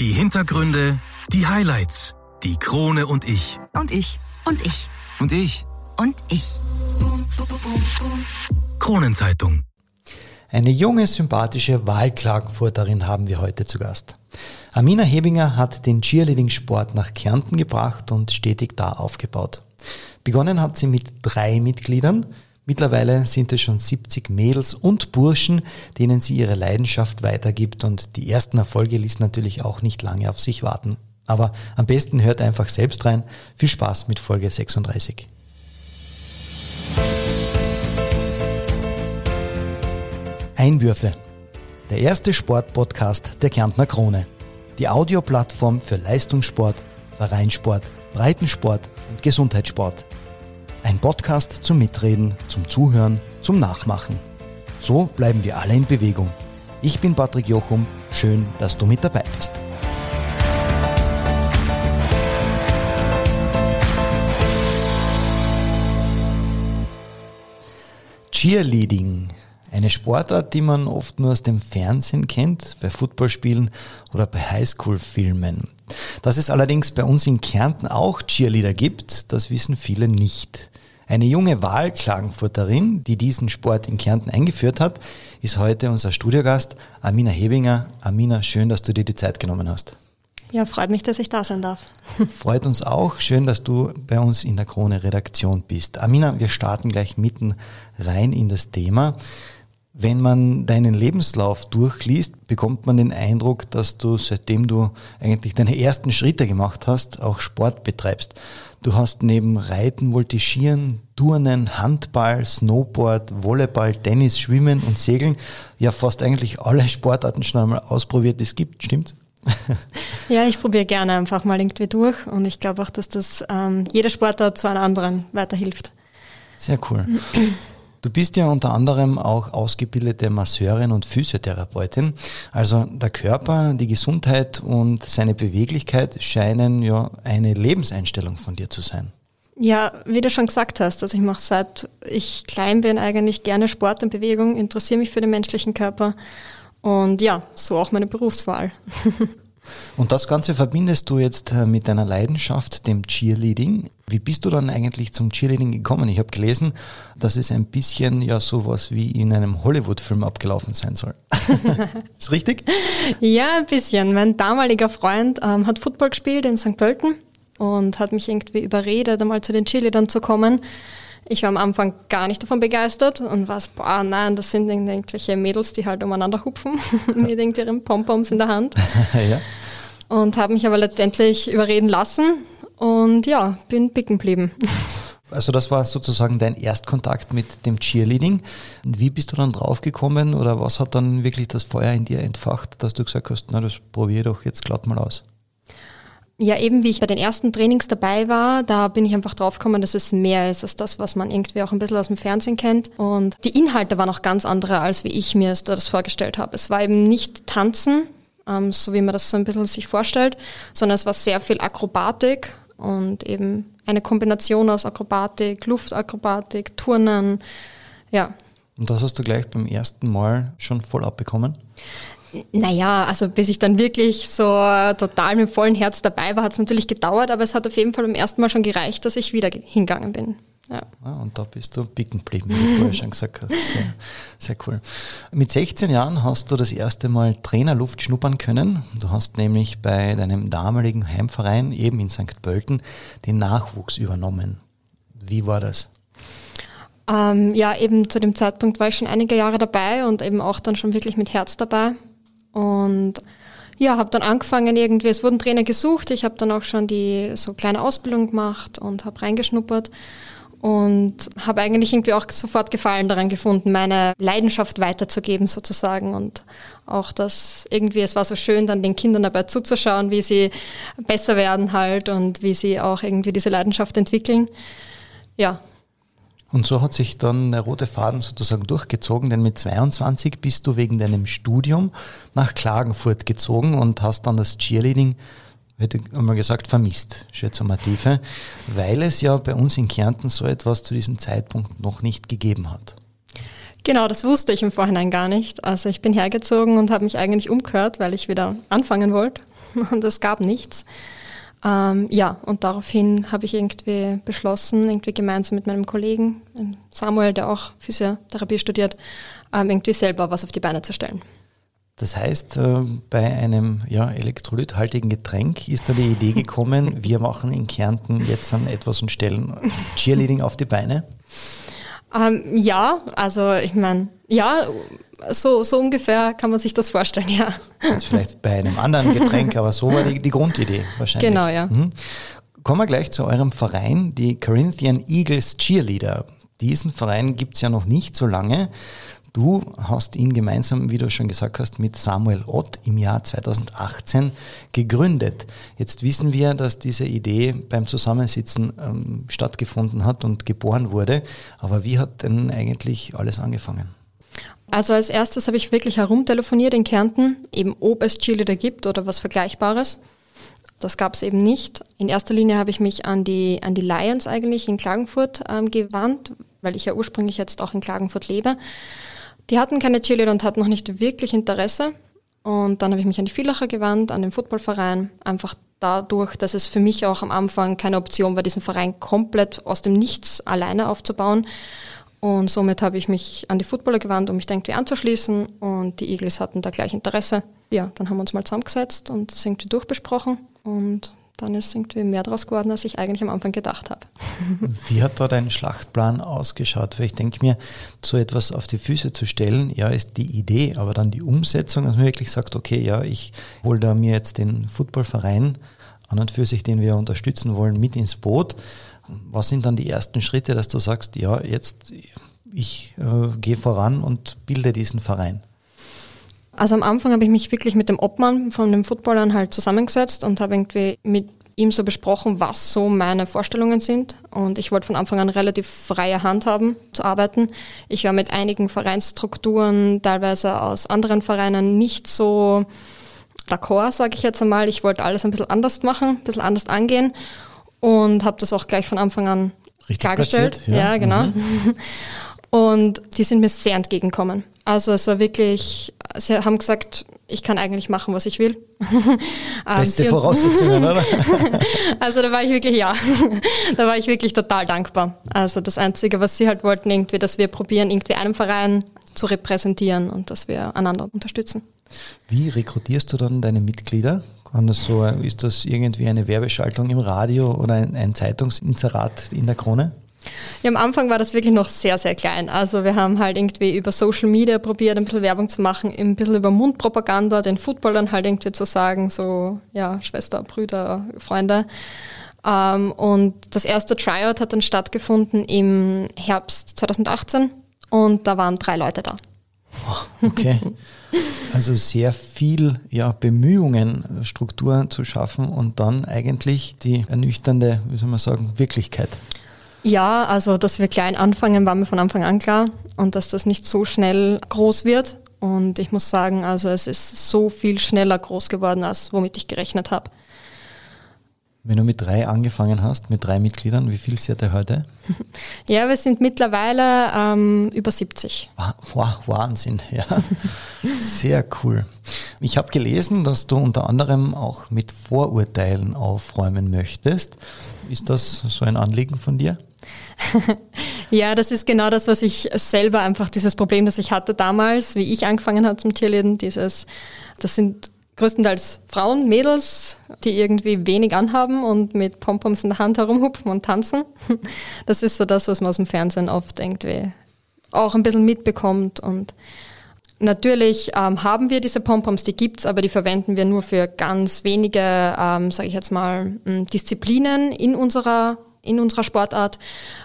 Die Hintergründe, die Highlights, die Krone und ich. Und ich. Und ich. Und ich. Und ich. Kronenzeitung. Eine junge, sympathische Wahlklagenfurterin haben wir heute zu Gast. Amina Hebinger hat den Cheerleading-Sport nach Kärnten gebracht und stetig da aufgebaut. Begonnen hat sie mit drei Mitgliedern. Mittlerweile sind es schon 70 Mädels und Burschen, denen sie ihre Leidenschaft weitergibt und die ersten Erfolge ließen natürlich auch nicht lange auf sich warten. Aber am besten hört einfach selbst rein. Viel Spaß mit Folge 36. Einwürfe. Der erste Sportpodcast der Kärntner Krone. Die Audioplattform für Leistungssport, Vereinssport, Breitensport und Gesundheitssport. Ein Podcast zum Mitreden, zum Zuhören, zum Nachmachen. So bleiben wir alle in Bewegung. Ich bin Patrick Jochum. Schön, dass du mit dabei bist. Cheerleading. Eine Sportart, die man oft nur aus dem Fernsehen kennt, bei Footballspielen oder bei Highschool-Filmen. Dass es allerdings bei uns in Kärnten auch Cheerleader gibt, das wissen viele nicht. Eine junge Wahlklagenfurterin, die diesen Sport in Kärnten eingeführt hat, ist heute unser Studiogast, Amina Hebinger. Amina, schön, dass du dir die Zeit genommen hast. Ja, freut mich, dass ich da sein darf. Freut uns auch. Schön, dass du bei uns in der Krone Redaktion bist. Amina, wir starten gleich mitten rein in das Thema. Wenn man deinen Lebenslauf durchliest, bekommt man den Eindruck, dass du, seitdem du eigentlich deine ersten Schritte gemacht hast, auch Sport betreibst. Du hast neben Reiten, Voltigieren, Turnen, Handball, Snowboard, Volleyball, Tennis, Schwimmen und Segeln ja fast eigentlich alle Sportarten schon einmal ausprobiert, die es gibt, stimmt's? ja, ich probiere gerne einfach mal irgendwie durch und ich glaube auch, dass das ähm, jeder Sportart zu einem anderen weiterhilft. Sehr cool. Du bist ja unter anderem auch ausgebildete Masseurin und Physiotherapeutin. Also der Körper, die Gesundheit und seine Beweglichkeit scheinen ja eine Lebenseinstellung von dir zu sein. Ja, wie du schon gesagt hast, also ich mache seit ich klein bin eigentlich gerne Sport und Bewegung, interessiere mich für den menschlichen Körper und ja, so auch meine Berufswahl. Und das Ganze verbindest du jetzt äh, mit deiner Leidenschaft, dem Cheerleading. Wie bist du dann eigentlich zum Cheerleading gekommen? Ich habe gelesen, dass es ein bisschen ja sowas wie in einem Hollywood-Film abgelaufen sein soll. Ist richtig? Ja, ein bisschen. Mein damaliger Freund ähm, hat Football gespielt in St. Pölten und hat mich irgendwie überredet, einmal zu den Cheerleadern zu kommen. Ich war am Anfang gar nicht davon begeistert und war so, boah, nein, das sind irgendwelche Mädels, die halt umeinander hupfen mit ihren Pompoms in der Hand. ja. Und habe mich aber letztendlich überreden lassen und ja, bin picken geblieben. Also das war sozusagen dein Erstkontakt mit dem Cheerleading. Wie bist du dann draufgekommen oder was hat dann wirklich das Feuer in dir entfacht, dass du gesagt hast, na das probiere doch jetzt glatt mal aus? Ja, eben wie ich bei den ersten Trainings dabei war, da bin ich einfach draufgekommen, dass es mehr ist als das, was man irgendwie auch ein bisschen aus dem Fernsehen kennt. Und die Inhalte waren auch ganz andere, als wie ich mir das vorgestellt habe. Es war eben nicht Tanzen, ähm, so wie man das so ein bisschen sich vorstellt, sondern es war sehr viel Akrobatik und eben eine Kombination aus Akrobatik, Luftakrobatik, Turnen, ja. Und das hast du gleich beim ersten Mal schon voll abbekommen? Naja, also bis ich dann wirklich so total mit vollem Herz dabei war, hat es natürlich gedauert, aber es hat auf jeden Fall beim ersten Mal schon gereicht, dass ich wieder hingegangen bin. Ja. Ah, und da bist du picken geblieben, wie du vorher schon gesagt hast. Sehr, sehr cool. Mit 16 Jahren hast du das erste Mal Trainerluft schnuppern können. Du hast nämlich bei deinem damaligen Heimverein, eben in St. Pölten, den Nachwuchs übernommen. Wie war das? Ähm, ja, eben zu dem Zeitpunkt war ich schon einige Jahre dabei und eben auch dann schon wirklich mit Herz dabei. Und ja, habe dann angefangen irgendwie, es wurden Trainer gesucht, ich habe dann auch schon die so kleine Ausbildung gemacht und habe reingeschnuppert und habe eigentlich irgendwie auch sofort Gefallen daran gefunden, meine Leidenschaft weiterzugeben sozusagen und auch das irgendwie, es war so schön, dann den Kindern dabei zuzuschauen, wie sie besser werden halt und wie sie auch irgendwie diese Leidenschaft entwickeln. Ja, und so hat sich dann der rote Faden sozusagen durchgezogen, denn mit 22 bist du wegen deinem Studium nach Klagenfurt gezogen und hast dann das Cheerleading, hätte einmal gesagt, vermisst, Schätzomative, weil es ja bei uns in Kärnten so etwas zu diesem Zeitpunkt noch nicht gegeben hat. Genau, das wusste ich im Vorhinein gar nicht. Also ich bin hergezogen und habe mich eigentlich umgehört, weil ich wieder anfangen wollte. und es gab nichts. Ähm, ja, und daraufhin habe ich irgendwie beschlossen, irgendwie gemeinsam mit meinem Kollegen Samuel, der auch Physiotherapie studiert, ähm, irgendwie selber was auf die Beine zu stellen. Das heißt, äh, bei einem ja, elektrolythaltigen Getränk ist da die Idee gekommen, wir machen in Kärnten jetzt an etwas und stellen Cheerleading auf die Beine? Ähm, ja, also ich meine, ja, so, so ungefähr kann man sich das vorstellen, ja. Jetzt vielleicht bei einem anderen Getränk, aber so war die, die Grundidee wahrscheinlich. Genau, ja. Mhm. Kommen wir gleich zu eurem Verein, die Corinthian Eagles Cheerleader. Diesen Verein gibt es ja noch nicht so lange. Du hast ihn gemeinsam, wie du schon gesagt hast, mit Samuel Ott im Jahr 2018 gegründet. Jetzt wissen wir, dass diese Idee beim Zusammensitzen ähm, stattgefunden hat und geboren wurde. Aber wie hat denn eigentlich alles angefangen? Also als erstes habe ich wirklich herumtelefoniert in Kärnten, eben ob es Cheerleader gibt oder was Vergleichbares. Das gab es eben nicht. In erster Linie habe ich mich an die, an die Lions eigentlich in Klagenfurt ähm, gewandt, weil ich ja ursprünglich jetzt auch in Klagenfurt lebe. Die hatten keine Cheerleader und hatten noch nicht wirklich Interesse. Und dann habe ich mich an die Villacher gewandt, an den Footballverein, einfach dadurch, dass es für mich auch am Anfang keine Option war, diesen Verein komplett aus dem Nichts alleine aufzubauen. Und somit habe ich mich an die Footballer gewandt, um mich irgendwie anzuschließen. Und die Eagles hatten da gleich Interesse. Ja, dann haben wir uns mal zusammengesetzt und das irgendwie durchbesprochen. Und dann ist irgendwie mehr draus geworden, als ich eigentlich am Anfang gedacht habe. Wie hat da dein Schlachtplan ausgeschaut? Weil ich denke mir, so etwas auf die Füße zu stellen, ja, ist die Idee, aber dann die Umsetzung, dass man wirklich sagt, okay, ja, ich hole da mir jetzt den Footballverein an und für sich, den wir unterstützen wollen, mit ins Boot. Was sind dann die ersten Schritte, dass du sagst, ja, jetzt ich äh, gehe voran und bilde diesen Verein? Also am Anfang habe ich mich wirklich mit dem Obmann von den Footballern halt zusammengesetzt und habe irgendwie mit ihm so besprochen, was so meine Vorstellungen sind. Und ich wollte von Anfang an relativ freie Hand haben zu arbeiten. Ich war mit einigen Vereinsstrukturen, teilweise aus anderen Vereinen, nicht so d'accord, sage ich jetzt einmal. Ich wollte alles ein bisschen anders machen, ein bisschen anders angehen und habe das auch gleich von Anfang an Richtig klargestellt. Platziert, ja. ja, genau. Mhm. Und die sind mir sehr entgegengekommen. Also es war wirklich, sie haben gesagt, ich kann eigentlich machen, was ich will. Ähm, Beste Voraussetzungen, oder? also da war ich wirklich, ja, da war ich wirklich total dankbar. Also das Einzige, was sie halt wollten, irgendwie, dass wir probieren, irgendwie einen Verein zu repräsentieren und dass wir einander unterstützen. Wie rekrutierst du dann deine Mitglieder? Das so, ist das irgendwie eine Werbeschaltung im Radio oder ein, ein Zeitungsinserat in der Krone? Ja, am Anfang war das wirklich noch sehr, sehr klein. Also wir haben halt irgendwie über Social Media probiert, ein bisschen Werbung zu machen, ein bisschen über Mundpropaganda, den Footballern halt irgendwie zu sagen, so, ja, Schwester, Brüder, Freunde. Ähm, und das erste Tryout hat dann stattgefunden im Herbst 2018 und da waren drei Leute da. Okay. Also sehr viel ja, Bemühungen, Strukturen zu schaffen und dann eigentlich die ernüchternde, wie soll man sagen, Wirklichkeit. Ja, also dass wir klein anfangen, war mir von Anfang an klar und dass das nicht so schnell groß wird. Und ich muss sagen, also es ist so viel schneller groß geworden, als womit ich gerechnet habe. Wenn du mit drei angefangen hast, mit drei Mitgliedern, wie viel seid ihr heute? Ja, wir sind mittlerweile ähm, über 70. Wow, Wahnsinn, ja. Sehr cool. Ich habe gelesen, dass du unter anderem auch mit Vorurteilen aufräumen möchtest. Ist das so ein Anliegen von dir? ja, das ist genau das, was ich selber einfach, dieses Problem, das ich hatte damals, wie ich angefangen habe zum Tierleben, dieses, das sind größtenteils Frauen, Mädels, die irgendwie wenig anhaben und mit Pompoms in der Hand herumhupfen und tanzen. Das ist so das, was man aus dem Fernsehen oft irgendwie auch ein bisschen mitbekommt und Natürlich ähm, haben wir diese Pompoms, die gibt's, aber die verwenden wir nur für ganz wenige, ähm, sage ich jetzt mal, Disziplinen in unserer in unserer Sportart.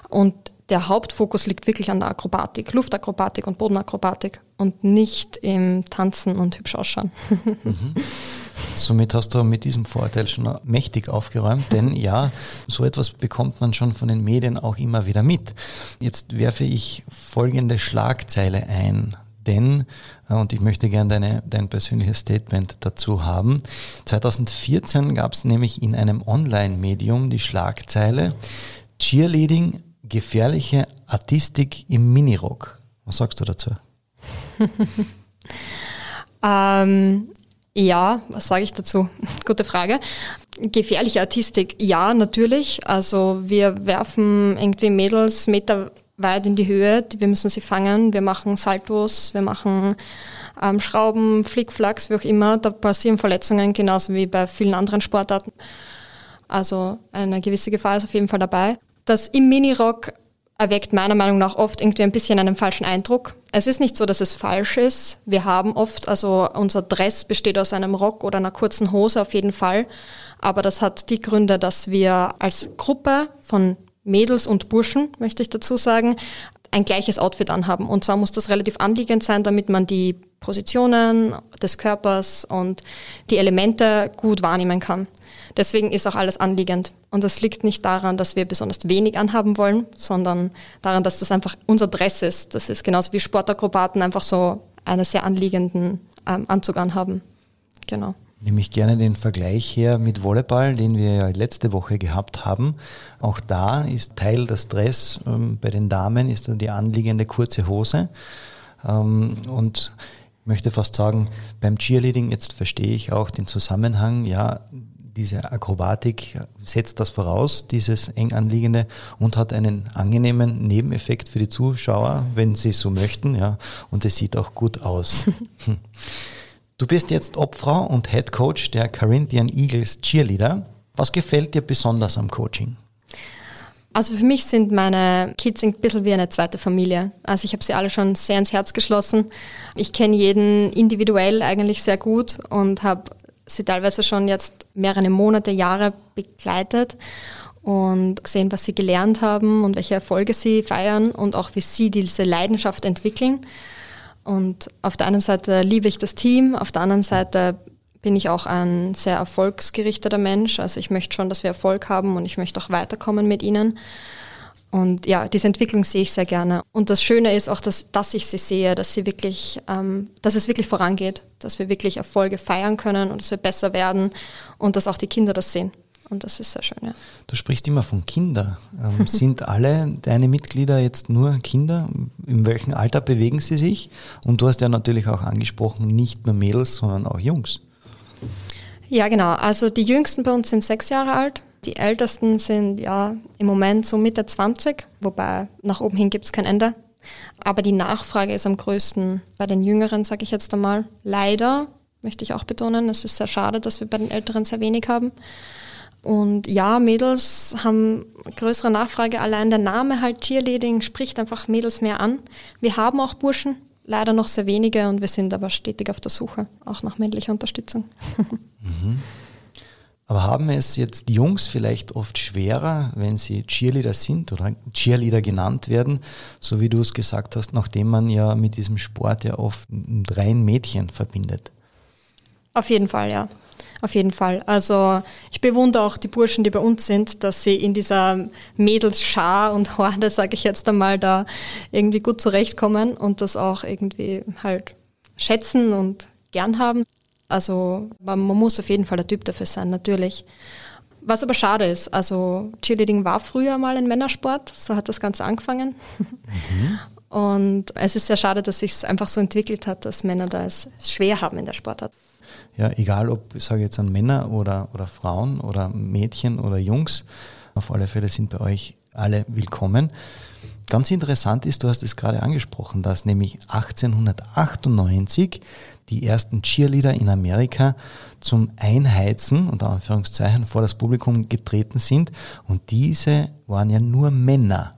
Und der Hauptfokus liegt wirklich an der Akrobatik, Luftakrobatik und Bodenakrobatik und nicht im Tanzen und hübsch ausschauen. Mhm. Somit hast du mit diesem Vorteil schon mächtig aufgeräumt, denn ja, so etwas bekommt man schon von den Medien auch immer wieder mit. Jetzt werfe ich folgende Schlagzeile ein, denn, äh, und ich möchte gerne dein persönliches Statement dazu haben, 2014 gab es nämlich in einem Online-Medium die Schlagzeile Cheerleading, gefährliche Artistik im Minirock. Was sagst du dazu? ähm, Ja, was sage ich dazu? Gute Frage. Gefährliche Artistik, ja, natürlich. Also wir werfen irgendwie Mädels meterweit in die Höhe, wir müssen sie fangen, wir machen Saltos, wir machen ähm, Schrauben, Flickflacks, wie auch immer. Da passieren Verletzungen genauso wie bei vielen anderen Sportarten. Also eine gewisse Gefahr ist auf jeden Fall dabei. Das im Minirock erweckt meiner Meinung nach oft irgendwie ein bisschen einen falschen Eindruck. Es ist nicht so, dass es falsch ist. Wir haben oft, also unser Dress besteht aus einem Rock oder einer kurzen Hose auf jeden Fall. Aber das hat die Gründe, dass wir als Gruppe von Mädels und Burschen, möchte ich dazu sagen, ein gleiches Outfit anhaben. Und zwar muss das relativ anliegend sein, damit man die Positionen des Körpers und die Elemente gut wahrnehmen kann. Deswegen ist auch alles anliegend. Und das liegt nicht daran, dass wir besonders wenig anhaben wollen, sondern daran, dass das einfach unser Dress ist. Das ist genauso wie Sportakrobaten einfach so einen sehr anliegenden ähm, Anzug anhaben. Genau. Nehme ich gerne den Vergleich her mit Volleyball, den wir ja letzte Woche gehabt haben. Auch da ist Teil des Dress ähm, bei den Damen ist dann die anliegende kurze Hose. Ähm, und ich möchte fast sagen, beim Cheerleading, jetzt verstehe ich auch den Zusammenhang, ja, diese Akrobatik setzt das voraus, dieses eng anliegende und hat einen angenehmen Nebeneffekt für die Zuschauer, wenn sie so möchten, ja, und es sieht auch gut aus. du bist jetzt Obfrau und Head Coach der Corinthian Eagles Cheerleader. Was gefällt dir besonders am Coaching? Also für mich sind meine Kids ein bisschen wie eine zweite Familie. Also ich habe sie alle schon sehr ins Herz geschlossen. Ich kenne jeden individuell eigentlich sehr gut und habe sie teilweise schon jetzt mehrere Monate, Jahre begleitet und gesehen, was sie gelernt haben und welche Erfolge sie feiern und auch wie sie diese Leidenschaft entwickeln. Und auf der einen Seite liebe ich das Team, auf der anderen Seite bin ich auch ein sehr erfolgsgerichteter Mensch. Also ich möchte schon, dass wir Erfolg haben und ich möchte auch weiterkommen mit ihnen. Und ja, diese Entwicklung sehe ich sehr gerne. Und das Schöne ist auch, dass, dass ich sie sehe, dass sie wirklich, ähm, dass es wirklich vorangeht, dass wir wirklich Erfolge feiern können und dass wir besser werden und dass auch die Kinder das sehen. Und das ist sehr schön, ja. Du sprichst immer von Kindern. Ähm, sind alle deine Mitglieder jetzt nur Kinder? In welchem Alter bewegen sie sich? Und du hast ja natürlich auch angesprochen, nicht nur Mädels, sondern auch Jungs. Ja, genau. Also die jüngsten bei uns sind sechs Jahre alt die Ältesten sind ja im Moment so Mitte 20, wobei nach oben hin gibt es kein Ende. Aber die Nachfrage ist am größten bei den Jüngeren, sage ich jetzt einmal. Leider, möchte ich auch betonen, es ist sehr schade, dass wir bei den Älteren sehr wenig haben. Und ja, Mädels haben größere Nachfrage. Allein der Name halt Cheerleading spricht einfach Mädels mehr an. Wir haben auch Burschen, leider noch sehr wenige und wir sind aber stetig auf der Suche, auch nach männlicher Unterstützung. Mhm. Aber haben es jetzt die Jungs vielleicht oft schwerer, wenn sie Cheerleader sind oder Cheerleader genannt werden, so wie du es gesagt hast, nachdem man ja mit diesem Sport ja oft ein rein Mädchen verbindet? Auf jeden Fall, ja. Auf jeden Fall. Also ich bewundere auch die Burschen, die bei uns sind, dass sie in dieser Mädelsschar und Horde, sage ich jetzt einmal, da irgendwie gut zurechtkommen und das auch irgendwie halt schätzen und gern haben. Also man, man muss auf jeden Fall der Typ dafür sein, natürlich. Was aber schade ist, also Cheerleading war früher mal ein Männersport, so hat das Ganze angefangen. Mhm. Und es ist sehr schade, dass sich es einfach so entwickelt hat, dass Männer da es schwer haben in der Sportart. Ja, egal ob, ich sage jetzt an Männer oder, oder Frauen oder Mädchen oder Jungs, auf alle Fälle sind bei euch alle willkommen. Ganz interessant ist, du hast es gerade angesprochen, dass nämlich 1898 die ersten Cheerleader in Amerika zum Einheizen, unter Anführungszeichen, vor das Publikum getreten sind. Und diese waren ja nur Männer.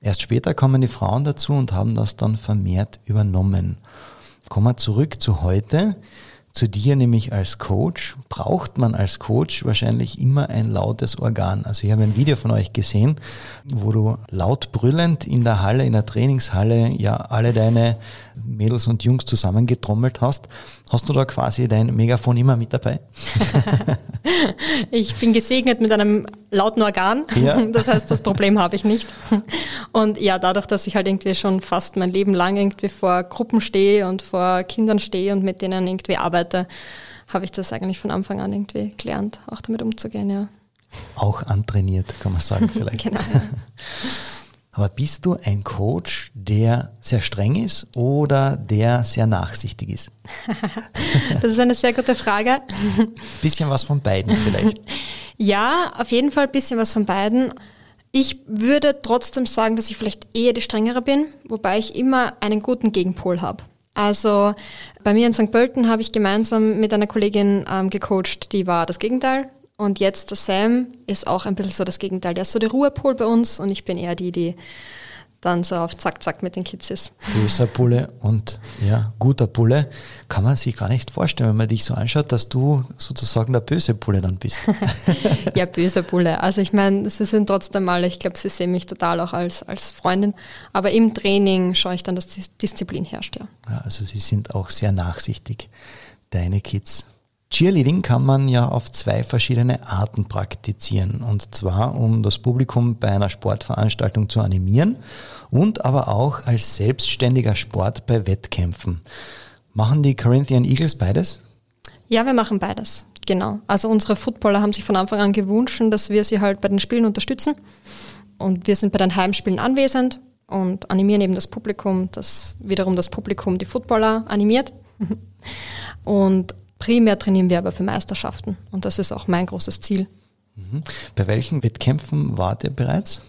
Erst später kommen die Frauen dazu und haben das dann vermehrt übernommen. Kommen wir zurück zu heute zu dir, nämlich als Coach, braucht man als Coach wahrscheinlich immer ein lautes Organ. Also ich habe ein Video von euch gesehen, wo du laut brüllend in der Halle, in der Trainingshalle, ja alle deine Mädels und Jungs zusammengetrommelt hast. Hast du da quasi dein Megafon immer mit dabei? ich bin gesegnet mit einem lauten Organ. Ja. Das heißt, das Problem habe ich nicht. Und ja, dadurch, dass ich halt irgendwie schon fast mein Leben lang irgendwie vor Gruppen stehe und vor Kindern stehe und mit denen irgendwie arbeite, habe ich das eigentlich von Anfang an irgendwie gelernt, auch damit umzugehen, ja. Auch antrainiert, kann man sagen vielleicht. genau. Aber bist du ein Coach, der sehr streng ist oder der sehr nachsichtig ist? das ist eine sehr gute Frage. Bisschen was von beiden vielleicht. ja, auf jeden Fall ein bisschen was von beiden. Ich würde trotzdem sagen, dass ich vielleicht eher die strengere bin, wobei ich immer einen guten Gegenpol habe. Also bei mir in St. Pölten habe ich gemeinsam mit einer Kollegin ähm, gecoacht, die war das Gegenteil. Und jetzt der Sam ist auch ein bisschen so das Gegenteil. Der ist so der Ruhepol bei uns und ich bin eher die, die dann so auf Zack, Zack mit den Kids ist. Böser Bulle und ja, guter Bulle. Kann man sich gar nicht vorstellen, wenn man dich so anschaut, dass du sozusagen der böse Bulle dann bist. ja, böser Bulle. Also ich meine, sie sind trotzdem alle, ich glaube, sie sehen mich total auch als, als Freundin. Aber im Training schaue ich dann, dass die Disziplin herrscht, ja. ja also sie sind auch sehr nachsichtig, deine Kids. Cheerleading kann man ja auf zwei verschiedene Arten praktizieren. Und zwar, um das Publikum bei einer Sportveranstaltung zu animieren und aber auch als selbstständiger Sport bei Wettkämpfen. Machen die Corinthian Eagles beides? Ja, wir machen beides. Genau. Also unsere Footballer haben sich von Anfang an gewünscht, dass wir sie halt bei den Spielen unterstützen. Und wir sind bei den Heimspielen anwesend und animieren eben das Publikum, das wiederum das Publikum die Footballer animiert. Und Primär trainieren wir aber für Meisterschaften und das ist auch mein großes Ziel. Mhm. Bei welchen Wettkämpfen wart ihr bereits?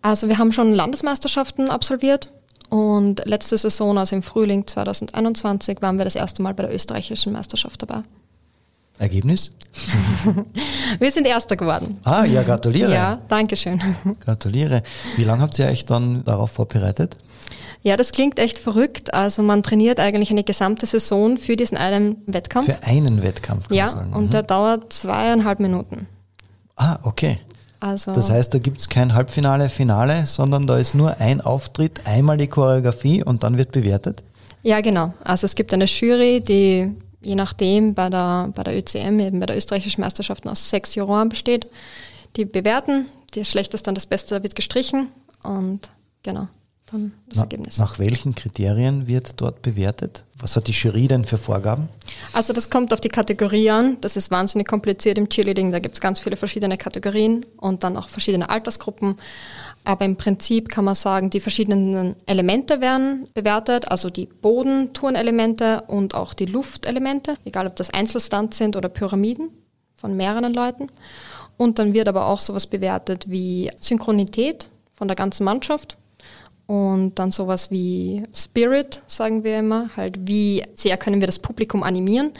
Also wir haben schon Landesmeisterschaften absolviert und letzte Saison, also im Frühling 2021, waren wir das erste Mal bei der österreichischen Meisterschaft dabei. Ergebnis? wir sind Erster geworden. Ah, ja, gratuliere. Ja, danke schön. Gratuliere. Wie lange habt ihr euch dann darauf vorbereitet? Ja, das klingt echt verrückt. Also man trainiert eigentlich eine gesamte Saison für diesen einen Wettkampf. Für einen Wettkampf, kann ja, man sagen. und mhm. der dauert zweieinhalb Minuten. Ah, okay. Also das heißt, da gibt es kein Halbfinale, Finale, sondern da ist nur ein Auftritt, einmal die Choreografie und dann wird bewertet? Ja, genau. Also es gibt eine Jury, die je nachdem bei der, bei der ÖCM, eben bei der österreichischen Meisterschaft aus sechs Juroren besteht. Die bewerten, das Schlechteste und das Beste wird gestrichen und genau dann das Na, Ergebnis. Nach welchen Kriterien wird dort bewertet? Was hat die Jury denn für Vorgaben? Also das kommt auf die Kategorie an. Das ist wahnsinnig kompliziert im Cheerleading. Da gibt es ganz viele verschiedene Kategorien und dann auch verschiedene Altersgruppen. Aber im Prinzip kann man sagen, die verschiedenen Elemente werden bewertet, also die Bodentourenelemente und auch die Luftelemente, egal ob das Einzelstunts sind oder Pyramiden von mehreren Leuten. Und dann wird aber auch sowas bewertet wie Synchronität von der ganzen Mannschaft und dann sowas wie Spirit, sagen wir immer, halt wie sehr können wir das Publikum animieren.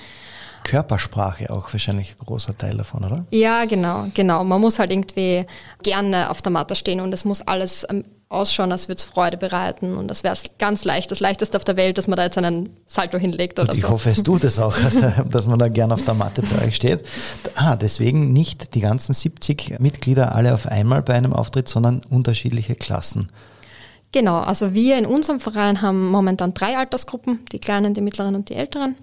Körpersprache auch wahrscheinlich ein großer Teil davon, oder? Ja, genau, genau. Man muss halt irgendwie gerne auf der Matte stehen und es muss alles ähm, ausschauen, als würde es Freude bereiten und das wäre ganz leicht, das leichteste auf der Welt, dass man da jetzt einen Salto hinlegt oder und ich so. Ich hoffe, es tut es auch, also, dass man da gerne auf der Matte bei euch steht. Ah, deswegen nicht die ganzen 70 Mitglieder alle auf einmal bei einem Auftritt, sondern unterschiedliche Klassen. Genau, also wir in unserem Verein haben momentan drei Altersgruppen, die kleinen, die mittleren und die älteren.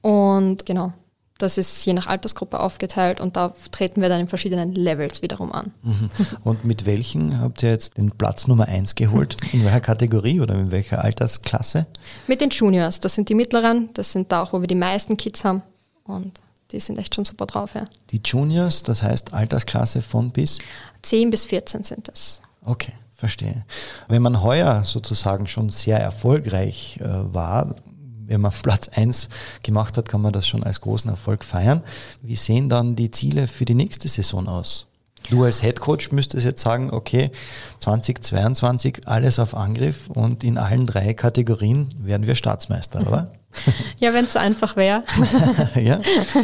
Und genau, das ist je nach Altersgruppe aufgeteilt und da treten wir dann in verschiedenen Levels wiederum an. Mhm. Und mit welchen habt ihr jetzt den Platz Nummer eins geholt? In welcher Kategorie oder in welcher Altersklasse? Mit den Juniors, das sind die mittleren, das sind da auch, wo wir die meisten Kids haben und die sind echt schon super drauf. Ja. Die Juniors, das heißt Altersklasse von bis? 10 bis 14 sind das. Okay. Verstehe. Wenn man heuer sozusagen schon sehr erfolgreich äh, war, wenn man Platz 1 gemacht hat, kann man das schon als großen Erfolg feiern. Wie sehen dann die Ziele für die nächste Saison aus? Du als Head Coach müsstest jetzt sagen, okay, 2022 alles auf Angriff und in allen drei Kategorien werden wir Staatsmeister, oder? Ja, wenn es so einfach wäre. ja.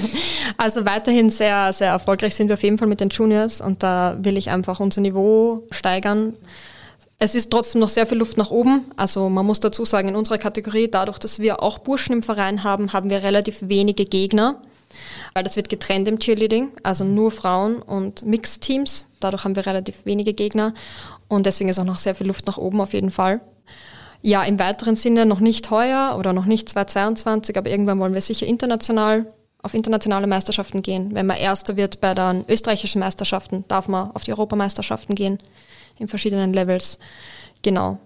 Also weiterhin sehr, sehr erfolgreich sind wir auf jeden Fall mit den Juniors und da will ich einfach unser Niveau steigern. Es ist trotzdem noch sehr viel Luft nach oben. Also man muss dazu sagen, in unserer Kategorie, dadurch, dass wir auch Burschen im Verein haben, haben wir relativ wenige Gegner, weil das wird getrennt im Cheerleading, also nur Frauen und Mixed-Teams. Dadurch haben wir relativ wenige Gegner und deswegen ist auch noch sehr viel Luft nach oben auf jeden Fall. Ja, im weiteren Sinne noch nicht heuer oder noch nicht 2022, aber irgendwann wollen wir sicher international auf internationale Meisterschaften gehen. Wenn man Erster wird bei den österreichischen Meisterschaften, darf man auf die Europameisterschaften gehen in verschiedenen Levels. Genau.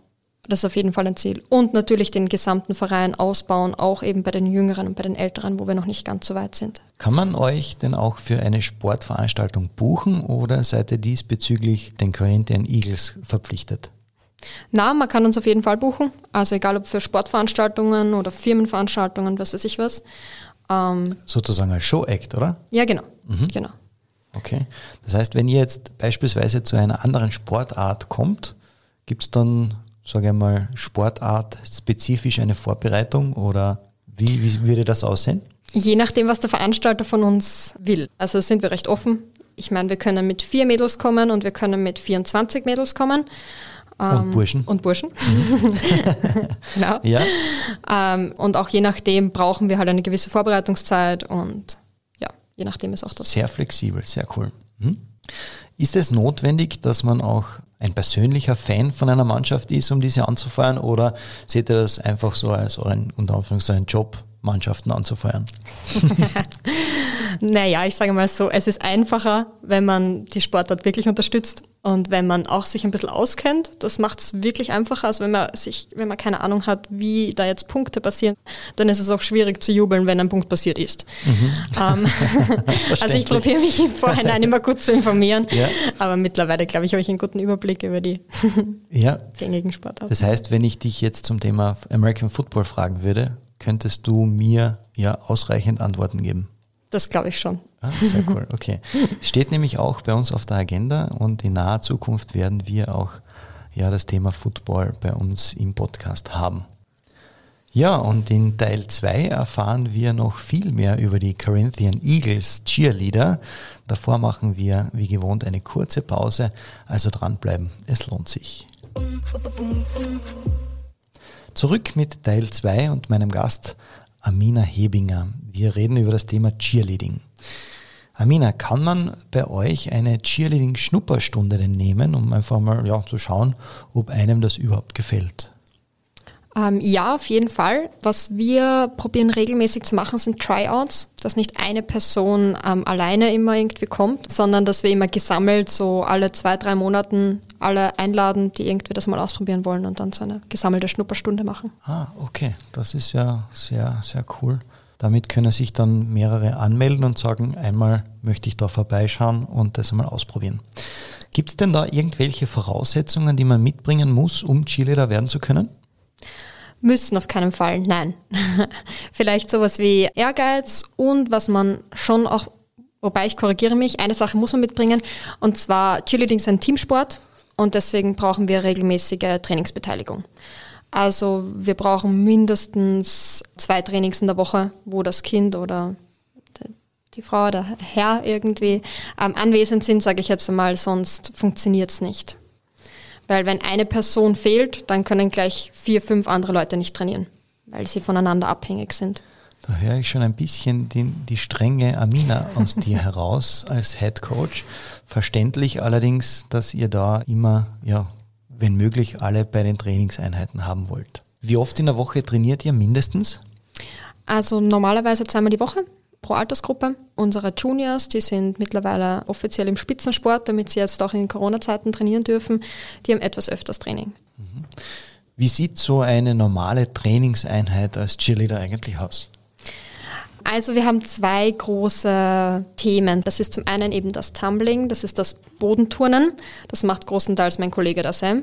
Das ist auf jeden Fall ein Ziel. Und natürlich den gesamten Verein ausbauen, auch eben bei den Jüngeren und bei den Älteren, wo wir noch nicht ganz so weit sind. Kann man euch denn auch für eine Sportveranstaltung buchen oder seid ihr diesbezüglich den Corinthian Eagles verpflichtet? Na, man kann uns auf jeden Fall buchen. Also egal ob für Sportveranstaltungen oder Firmenveranstaltungen, was weiß ich was. Ähm, Sozusagen als Show-Act, oder? Ja, genau. Mhm. genau. Okay. Das heißt, wenn ihr jetzt beispielsweise zu einer anderen Sportart kommt, gibt es dann sage ich mal, Sportart spezifisch eine Vorbereitung oder wie, wie würde das aussehen? Je nachdem, was der Veranstalter von uns will. Also sind wir recht offen. Ich meine, wir können mit vier Mädels kommen und wir können mit 24 Mädels kommen. Und ähm, Burschen. Und Burschen. Mhm. genau. Ja. Ähm, und auch je nachdem brauchen wir halt eine gewisse Vorbereitungszeit und ja, je nachdem ist auch das. Sehr flexibel, sehr cool. Mhm. Ist es notwendig, dass man auch ein persönlicher Fan von einer Mannschaft ist, um diese anzufeuern? Oder seht ihr das einfach so als euren, unter Anführungszeichen, Job, Mannschaften anzufeuern? naja, ich sage mal so, es ist einfacher, wenn man die Sportart wirklich unterstützt und wenn man auch sich ein bisschen auskennt. Das macht es wirklich einfacher, als wenn man sich, wenn man keine Ahnung hat, wie da jetzt Punkte passieren, dann ist es auch schwierig zu jubeln, wenn ein Punkt passiert ist. Mhm. Ähm, also ich probiere mich im Vorhinein immer gut zu informieren, ja. aber mittlerweile, glaube ich, habe ich einen guten Überblick über die ja. gängigen Sportarten. Das heißt, wenn ich dich jetzt zum Thema American Football fragen würde, könntest du mir ja ausreichend Antworten geben. Das glaube ich schon. Ah, sehr cool, okay. Steht nämlich auch bei uns auf der Agenda und in naher Zukunft werden wir auch ja, das Thema Football bei uns im Podcast haben. Ja, und in Teil 2 erfahren wir noch viel mehr über die Corinthian Eagles Cheerleader. Davor machen wir wie gewohnt eine kurze Pause, also dranbleiben, es lohnt sich. Zurück mit Teil 2 und meinem Gast Amina Hebinger. Wir reden über das Thema Cheerleading. Amina, kann man bei euch eine Cheerleading-Schnupperstunde denn nehmen, um einfach mal ja, zu schauen, ob einem das überhaupt gefällt? Ähm, ja, auf jeden Fall. Was wir probieren regelmäßig zu machen, sind Tryouts, dass nicht eine Person ähm, alleine immer irgendwie kommt, sondern dass wir immer gesammelt so alle zwei, drei Monaten alle einladen, die irgendwie das mal ausprobieren wollen und dann so eine gesammelte Schnupperstunde machen. Ah, okay. Das ist ja sehr, sehr cool. Damit können sich dann mehrere anmelden und sagen, einmal möchte ich da vorbeischauen und das einmal ausprobieren. Gibt es denn da irgendwelche Voraussetzungen, die man mitbringen muss, um Cheerleader werden zu können? Müssen auf keinen Fall, nein. Vielleicht sowas wie Ehrgeiz und was man schon auch, wobei ich korrigiere mich, eine Sache muss man mitbringen und zwar Cheerleading ist ein Teamsport und deswegen brauchen wir regelmäßige Trainingsbeteiligung. Also wir brauchen mindestens zwei Trainings in der Woche, wo das Kind oder die Frau oder Herr irgendwie ähm, anwesend sind, sage ich jetzt einmal, sonst funktioniert es nicht. Weil wenn eine Person fehlt, dann können gleich vier, fünf andere Leute nicht trainieren, weil sie voneinander abhängig sind. Da höre ich schon ein bisschen die, die strenge Amina aus dir heraus als Head Coach. Verständlich allerdings, dass ihr da immer, ja, wenn möglich, alle bei den Trainingseinheiten haben wollt. Wie oft in der Woche trainiert ihr mindestens? Also normalerweise zweimal die Woche pro Altersgruppe. Unsere Juniors, die sind mittlerweile offiziell im Spitzensport, damit sie jetzt auch in Corona-Zeiten trainieren dürfen, die haben etwas öfters Training. Mhm. Wie sieht so eine normale Trainingseinheit als Cheerleader eigentlich aus? Also wir haben zwei große Themen. Das ist zum einen eben das Tumbling, das ist das Bodenturnen. Das macht großenteils mein Kollege der Sam.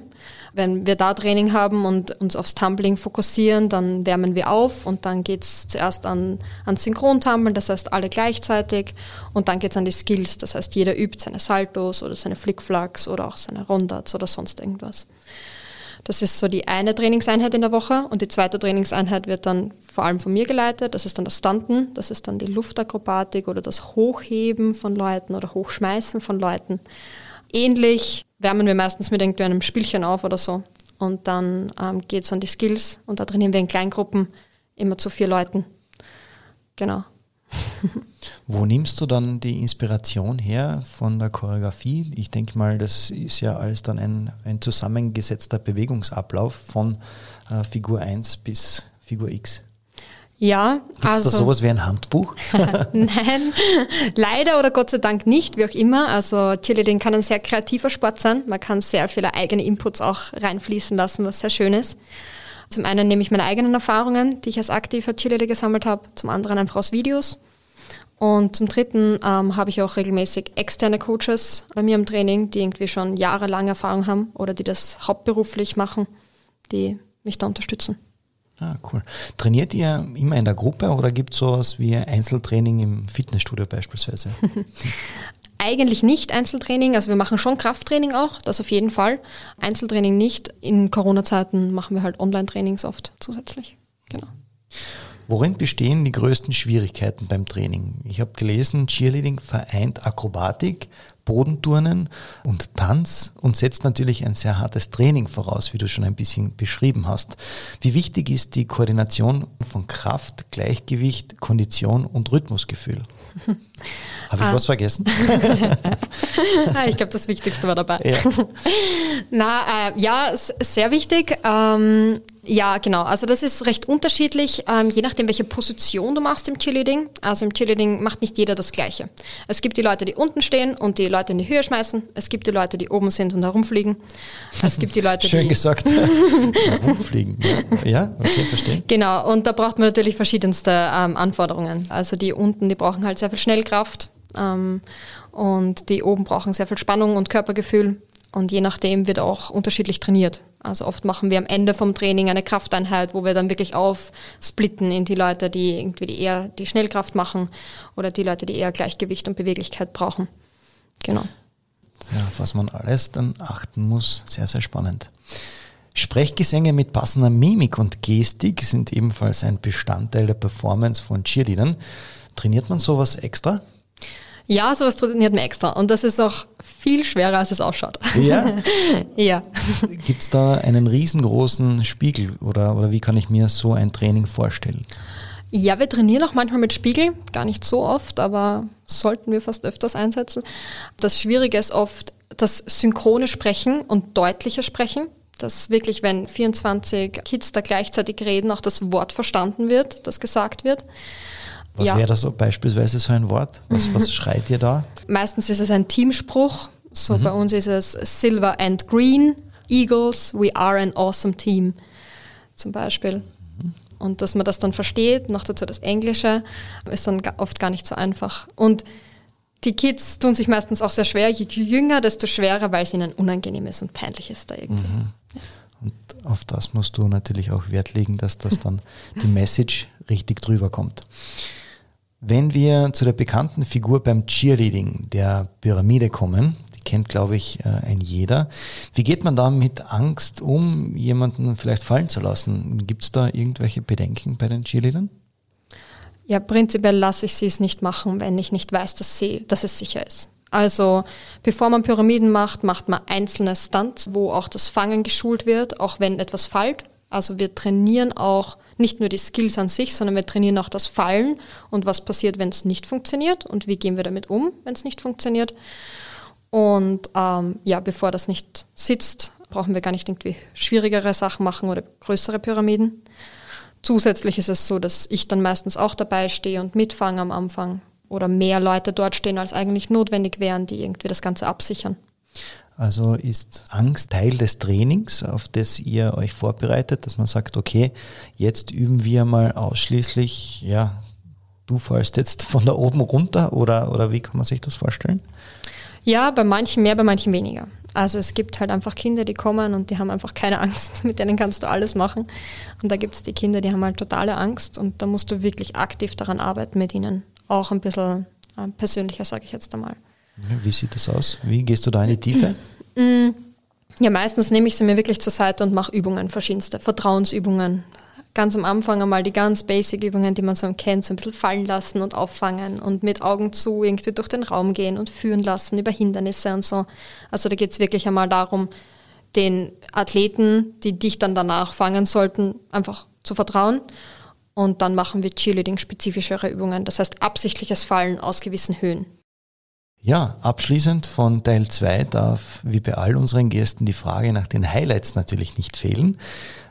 Wenn wir da Training haben und uns aufs Tumbling fokussieren, dann wärmen wir auf und dann geht es zuerst an, an Synchrontummeln, das heißt alle gleichzeitig und dann geht es an die Skills, das heißt jeder übt seine Saltos oder seine Flickflacks oder auch seine Rondats oder sonst irgendwas. Das ist so die eine Trainingseinheit in der Woche und die zweite Trainingseinheit wird dann vor allem von mir geleitet. Das ist dann das Stunten, das ist dann die Luftakrobatik oder das Hochheben von Leuten oder Hochschmeißen von Leuten. Ähnlich wärmen wir meistens mit irgendeinem Spielchen auf oder so. Und dann ähm, geht es an die Skills und da trainieren wir in Kleingruppen immer zu vier Leuten. Genau. Wo nimmst du dann die Inspiration her von der Choreografie? Ich denke mal, das ist ja alles dann ein, ein zusammengesetzter Bewegungsablauf von äh, Figur 1 bis Figur X. Ja, Gibt es also da sowas wie ein Handbuch? nein, leider oder Gott sei Dank nicht, wie auch immer. Also Cheerleading kann ein sehr kreativer Sport sein. Man kann sehr viele eigene Inputs auch reinfließen lassen, was sehr schön ist. Zum einen nehme ich meine eigenen Erfahrungen, die ich als aktiver Cheerleader gesammelt habe, zum anderen einfach aus Videos. Und zum Dritten ähm, habe ich auch regelmäßig externe Coaches bei mir im Training, die irgendwie schon jahrelang Erfahrung haben oder die das hauptberuflich machen, die mich da unterstützen. Ah, cool. Trainiert ihr immer in der Gruppe oder gibt es sowas wie Einzeltraining im Fitnessstudio beispielsweise? Eigentlich nicht Einzeltraining, also wir machen schon Krafttraining auch, das auf jeden Fall. Einzeltraining nicht. In Corona-Zeiten machen wir halt Online-Trainings oft zusätzlich. Genau. Worin bestehen die größten Schwierigkeiten beim Training? Ich habe gelesen, Cheerleading vereint Akrobatik, Bodenturnen und Tanz und setzt natürlich ein sehr hartes Training voraus, wie du schon ein bisschen beschrieben hast. Wie wichtig ist die Koordination von Kraft, Gleichgewicht, Kondition und Rhythmusgefühl? Habe ich Ah. was vergessen? Ah, ich glaube, das Wichtigste war dabei. Ja. Na, äh, ja, sehr wichtig. Ähm, ja, genau. Also das ist recht unterschiedlich, ähm, je nachdem, welche Position du machst im Cheerleading. Also im Cheerleading macht nicht jeder das Gleiche. Es gibt die Leute, die unten stehen und die Leute in die Höhe schmeißen. Es gibt die Leute, die oben sind und herumfliegen. Es gibt die Leute, Schön die... gesagt. Rumfliegen. Ja, ja okay, verstehe. Genau, und da braucht man natürlich verschiedenste ähm, Anforderungen. Also die unten, die brauchen halt sehr viel Schnellkraft ähm, und die oben brauchen sehr viel Spannung und Körpergefühl. Und je nachdem wird auch unterschiedlich trainiert. Also oft machen wir am Ende vom Training eine Krafteinheit, wo wir dann wirklich aufsplitten in die Leute, die irgendwie die eher die Schnellkraft machen oder die Leute, die eher Gleichgewicht und Beweglichkeit brauchen. Genau. Ja, auf was man alles dann achten muss, sehr, sehr spannend. Sprechgesänge mit passender Mimik und Gestik sind ebenfalls ein Bestandteil der Performance von Cheerleadern. Trainiert man sowas extra? Ja, sowas trainiert man extra. Und das ist auch viel schwerer, als es ausschaut. Ja. ja. Gibt es da einen riesengroßen Spiegel oder, oder wie kann ich mir so ein Training vorstellen? Ja, wir trainieren auch manchmal mit Spiegel, gar nicht so oft, aber sollten wir fast öfters einsetzen. Das Schwierige ist oft das synchrone Sprechen und deutliche Sprechen. Dass wirklich, wenn 24 Kids da gleichzeitig reden, auch das Wort verstanden wird, das gesagt wird. Was Ja. wäre da so beispielsweise so ein Wort? Was, was schreit ihr da? Meistens ist es ein Teamspruch. So bei uns ist es Silver and Green, Eagles, we are an awesome team zum Beispiel. Und dass man das dann versteht, noch dazu das Englische, ist dann oft gar nicht so einfach. Und die Kids tun sich meistens auch sehr schwer. Je jünger, desto schwerer, weil es ihnen unangenehm ist und peinlich ist da irgendwie. Und auf das musst du natürlich auch Wert legen, dass das dann die Message richtig drüber kommt. Wenn wir zu der bekannten Figur beim Cheerleading, der Pyramide kommen, die kennt, glaube ich, äh, ein jeder. Wie geht man da mit Angst um, jemanden vielleicht fallen zu lassen? Gibt es da irgendwelche Bedenken bei den Cheerleadern? Ja, prinzipiell lasse ich sie es nicht machen, wenn ich nicht weiß, dass, sie, dass es sicher ist. Also bevor man Pyramiden macht, macht man einzelne Stunts, wo auch das Fangen geschult wird, auch wenn etwas fällt. Also wir trainieren auch nicht nur die Skills an sich, sondern wir trainieren auch das Fallen und was passiert, wenn es nicht funktioniert und wie gehen wir damit um, wenn es nicht funktioniert. Und ähm, ja, bevor das nicht sitzt, brauchen wir gar nicht irgendwie schwierigere Sachen machen oder größere Pyramiden. Zusätzlich ist es so, dass ich dann meistens auch dabei stehe und mitfange am Anfang oder mehr Leute dort stehen, als eigentlich notwendig wären, die irgendwie das Ganze absichern. Also ist Angst Teil des Trainings, auf das ihr euch vorbereitet, dass man sagt, okay, jetzt üben wir mal ausschließlich, ja, du fallst jetzt von da oben runter oder, oder wie kann man sich das vorstellen? Ja, bei manchen mehr, bei manchen weniger. Also es gibt halt einfach Kinder, die kommen und die haben einfach keine Angst, mit denen kannst du alles machen. Und da gibt es die Kinder, die haben halt totale Angst und da musst du wirklich aktiv daran arbeiten mit ihnen. Auch ein bisschen äh, persönlicher, sage ich jetzt einmal. Wie sieht das aus? Wie gehst du da in die Tiefe? Ja, meistens nehme ich sie mir wirklich zur Seite und mache Übungen, verschiedenste Vertrauensübungen. Ganz am Anfang einmal die ganz basic Übungen, die man so kennt, so ein bisschen fallen lassen und auffangen und mit Augen zu irgendwie durch den Raum gehen und führen lassen über Hindernisse und so. Also da geht es wirklich einmal darum, den Athleten, die dich dann danach fangen sollten, einfach zu vertrauen. Und dann machen wir Cheerleading-spezifischere Übungen, das heißt absichtliches Fallen aus gewissen Höhen. Ja, abschließend von Teil 2 darf wie bei all unseren Gästen die Frage nach den Highlights natürlich nicht fehlen.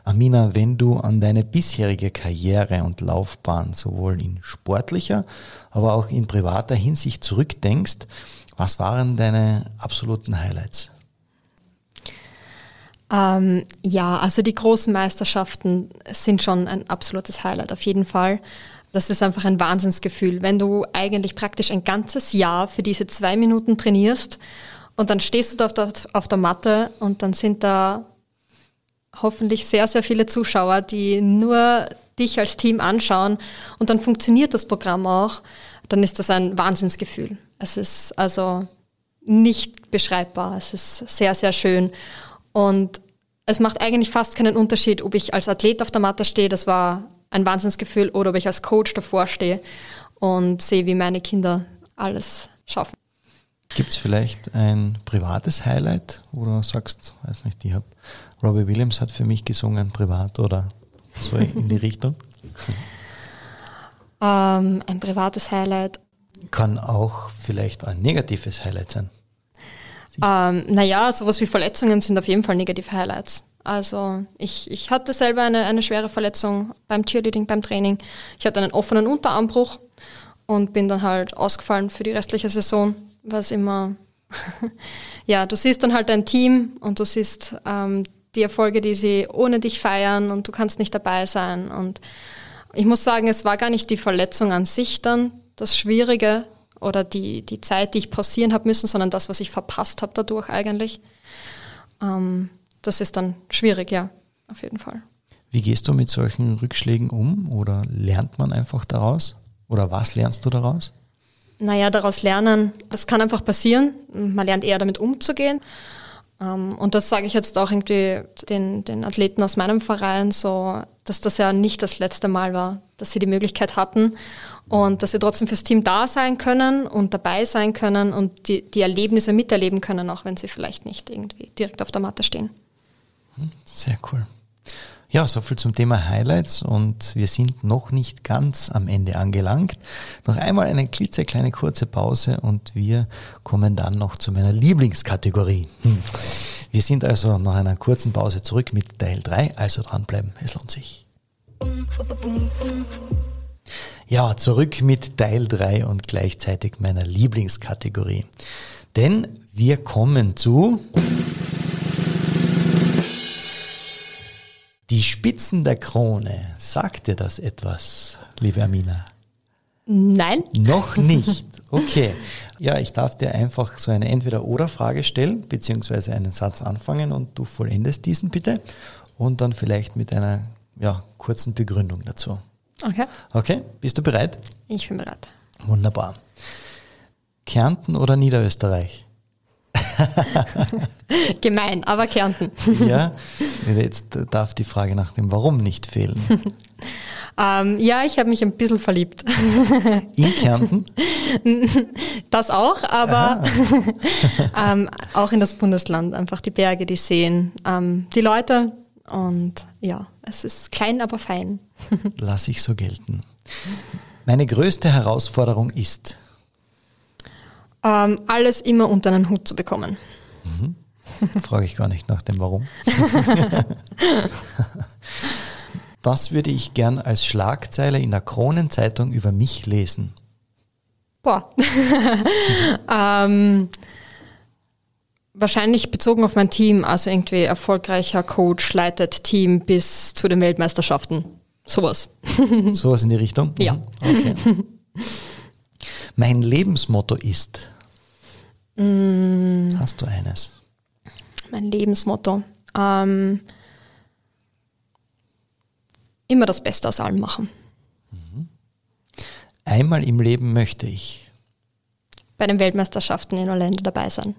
Amina, wenn du an deine bisherige Karriere und Laufbahn sowohl in sportlicher, aber auch in privater Hinsicht zurückdenkst, was waren deine absoluten Highlights? Ähm, ja, also die großen Meisterschaften sind schon ein absolutes Highlight, auf jeden Fall. Das ist einfach ein Wahnsinnsgefühl, wenn du eigentlich praktisch ein ganzes Jahr für diese zwei Minuten trainierst und dann stehst du da auf der, auf der Matte und dann sind da hoffentlich sehr, sehr viele Zuschauer, die nur dich als Team anschauen und dann funktioniert das Programm auch, dann ist das ein Wahnsinnsgefühl. Es ist also nicht beschreibbar. Es ist sehr, sehr schön. Und es macht eigentlich fast keinen Unterschied, ob ich als Athlet auf der Matte stehe, das war ein Wahnsinnsgefühl, oder ob ich als Coach davor stehe und sehe, wie meine Kinder alles schaffen. Gibt es vielleicht ein privates Highlight, wo du sagst, weiß nicht, ich habe Robbie Williams hat für mich gesungen, privat oder so in die Richtung? Ähm, ein privates Highlight. Kann auch vielleicht ein negatives Highlight sein. Ähm, naja, sowas wie Verletzungen sind auf jeden Fall negative Highlights. Also ich, ich hatte selber eine, eine schwere Verletzung beim Cheerleading, beim Training. Ich hatte einen offenen Unterarmbruch und bin dann halt ausgefallen für die restliche Saison, was immer, ja, du siehst dann halt dein Team und du siehst ähm, die Erfolge, die sie ohne dich feiern und du kannst nicht dabei sein. Und ich muss sagen, es war gar nicht die Verletzung an sich dann das Schwierige, oder die, die Zeit, die ich pausieren habe müssen, sondern das, was ich verpasst habe dadurch eigentlich. Ähm, das ist dann schwierig, ja, auf jeden Fall. Wie gehst du mit solchen Rückschlägen um oder lernt man einfach daraus? Oder was lernst du daraus? Naja, daraus lernen, das kann einfach passieren. Man lernt eher damit umzugehen. Ähm, und das sage ich jetzt auch irgendwie den, den Athleten aus meinem Verein so, dass das ja nicht das letzte Mal war, dass sie die Möglichkeit hatten und dass sie trotzdem fürs Team da sein können und dabei sein können und die, die Erlebnisse miterleben können, auch wenn sie vielleicht nicht irgendwie direkt auf der Matte stehen. Sehr cool. Ja, soviel zum Thema Highlights und wir sind noch nicht ganz am Ende angelangt. Noch einmal eine klitzekleine kurze Pause und wir kommen dann noch zu meiner Lieblingskategorie. Hm. Wir sind also nach einer kurzen Pause zurück mit Teil 3, also dranbleiben, es lohnt sich. Ja, zurück mit Teil 3 und gleichzeitig meiner Lieblingskategorie. Denn wir kommen zu die Spitzen der Krone. Sagt dir das etwas, liebe Amina? Nein. Noch nicht. Okay. Ja, ich darf dir einfach so eine Entweder-Oder-Frage stellen, beziehungsweise einen Satz anfangen und du vollendest diesen bitte. Und dann vielleicht mit einer ja, kurzen Begründung dazu. Okay. Okay, bist du bereit? Ich bin bereit. Wunderbar. Kärnten oder Niederösterreich? Gemein, aber Kärnten. ja, jetzt darf die Frage nach dem Warum nicht fehlen. ähm, ja, ich habe mich ein bisschen verliebt. In Kärnten? Das auch, aber ähm, auch in das Bundesland. Einfach die Berge, die Seen, ähm, die Leute, und ja, es ist klein, aber fein. Lass ich so gelten. Meine größte Herausforderung ist? Ähm, alles immer unter einen Hut zu bekommen. Mhm. Frage ich gar nicht nach dem Warum. das würde ich gern als Schlagzeile in der Kronenzeitung über mich lesen. Boah. ähm, Wahrscheinlich bezogen auf mein Team, also irgendwie erfolgreicher Coach leitet Team bis zu den Weltmeisterschaften. Sowas. Sowas in die Richtung? Ja. Mhm. Okay. Mein Lebensmotto ist. Mm. Hast du eines? Mein Lebensmotto. Ähm, immer das Beste aus allem machen. Mhm. Einmal im Leben möchte ich. Bei den Weltmeisterschaften in Orlando dabei sein.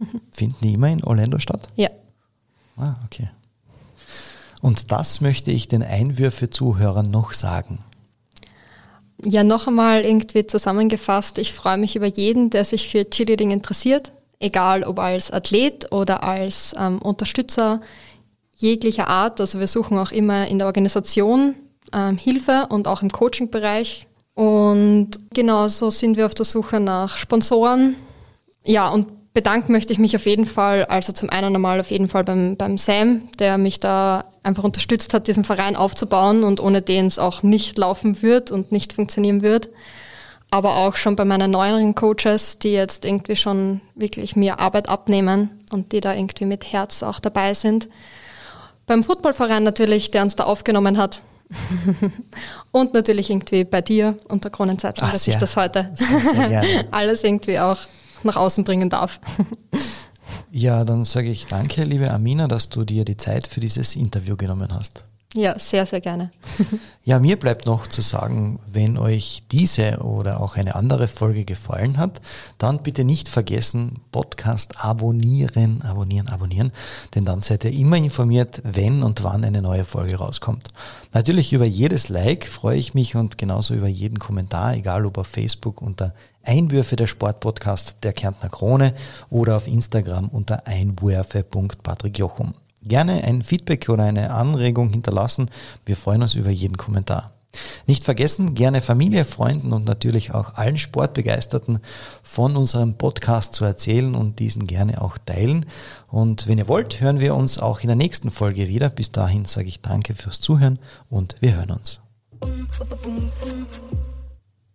Finden die immer in Orlando statt? Ja. Ah, okay. Und das möchte ich den Einwürfe-Zuhörern noch sagen. Ja, noch einmal irgendwie zusammengefasst, ich freue mich über jeden, der sich für Cheerleading interessiert, egal ob als Athlet oder als ähm, Unterstützer jeglicher Art. Also wir suchen auch immer in der Organisation ähm, Hilfe und auch im Coaching-Bereich. Und genauso sind wir auf der Suche nach Sponsoren, ja, und bedanken möchte ich mich auf jeden Fall, also zum einen einmal auf jeden Fall beim, beim Sam, der mich da einfach unterstützt hat, diesen Verein aufzubauen und ohne den es auch nicht laufen wird und nicht funktionieren wird. Aber auch schon bei meinen neueren Coaches, die jetzt irgendwie schon wirklich mir Arbeit abnehmen und die da irgendwie mit Herz auch dabei sind. Beim Footballverein natürlich, der uns da aufgenommen hat. und natürlich irgendwie bei dir unter Kronenzeitung, dass ich das heute alles irgendwie auch nach außen bringen darf. ja, dann sage ich danke, liebe Amina, dass du dir die Zeit für dieses Interview genommen hast. Ja, sehr, sehr gerne. ja, mir bleibt noch zu sagen, wenn euch diese oder auch eine andere Folge gefallen hat, dann bitte nicht vergessen, Podcast abonnieren, abonnieren, abonnieren, denn dann seid ihr immer informiert, wenn und wann eine neue Folge rauskommt. Natürlich über jedes Like freue ich mich und genauso über jeden Kommentar, egal ob auf Facebook unter Einwürfe der Sportpodcast der Kärntner Krone oder auf Instagram unter einwürfe.patrickjochum. Gerne ein Feedback oder eine Anregung hinterlassen. Wir freuen uns über jeden Kommentar. Nicht vergessen, gerne Familie, Freunden und natürlich auch allen Sportbegeisterten von unserem Podcast zu erzählen und diesen gerne auch teilen. Und wenn ihr wollt, hören wir uns auch in der nächsten Folge wieder. Bis dahin sage ich danke fürs Zuhören und wir hören uns.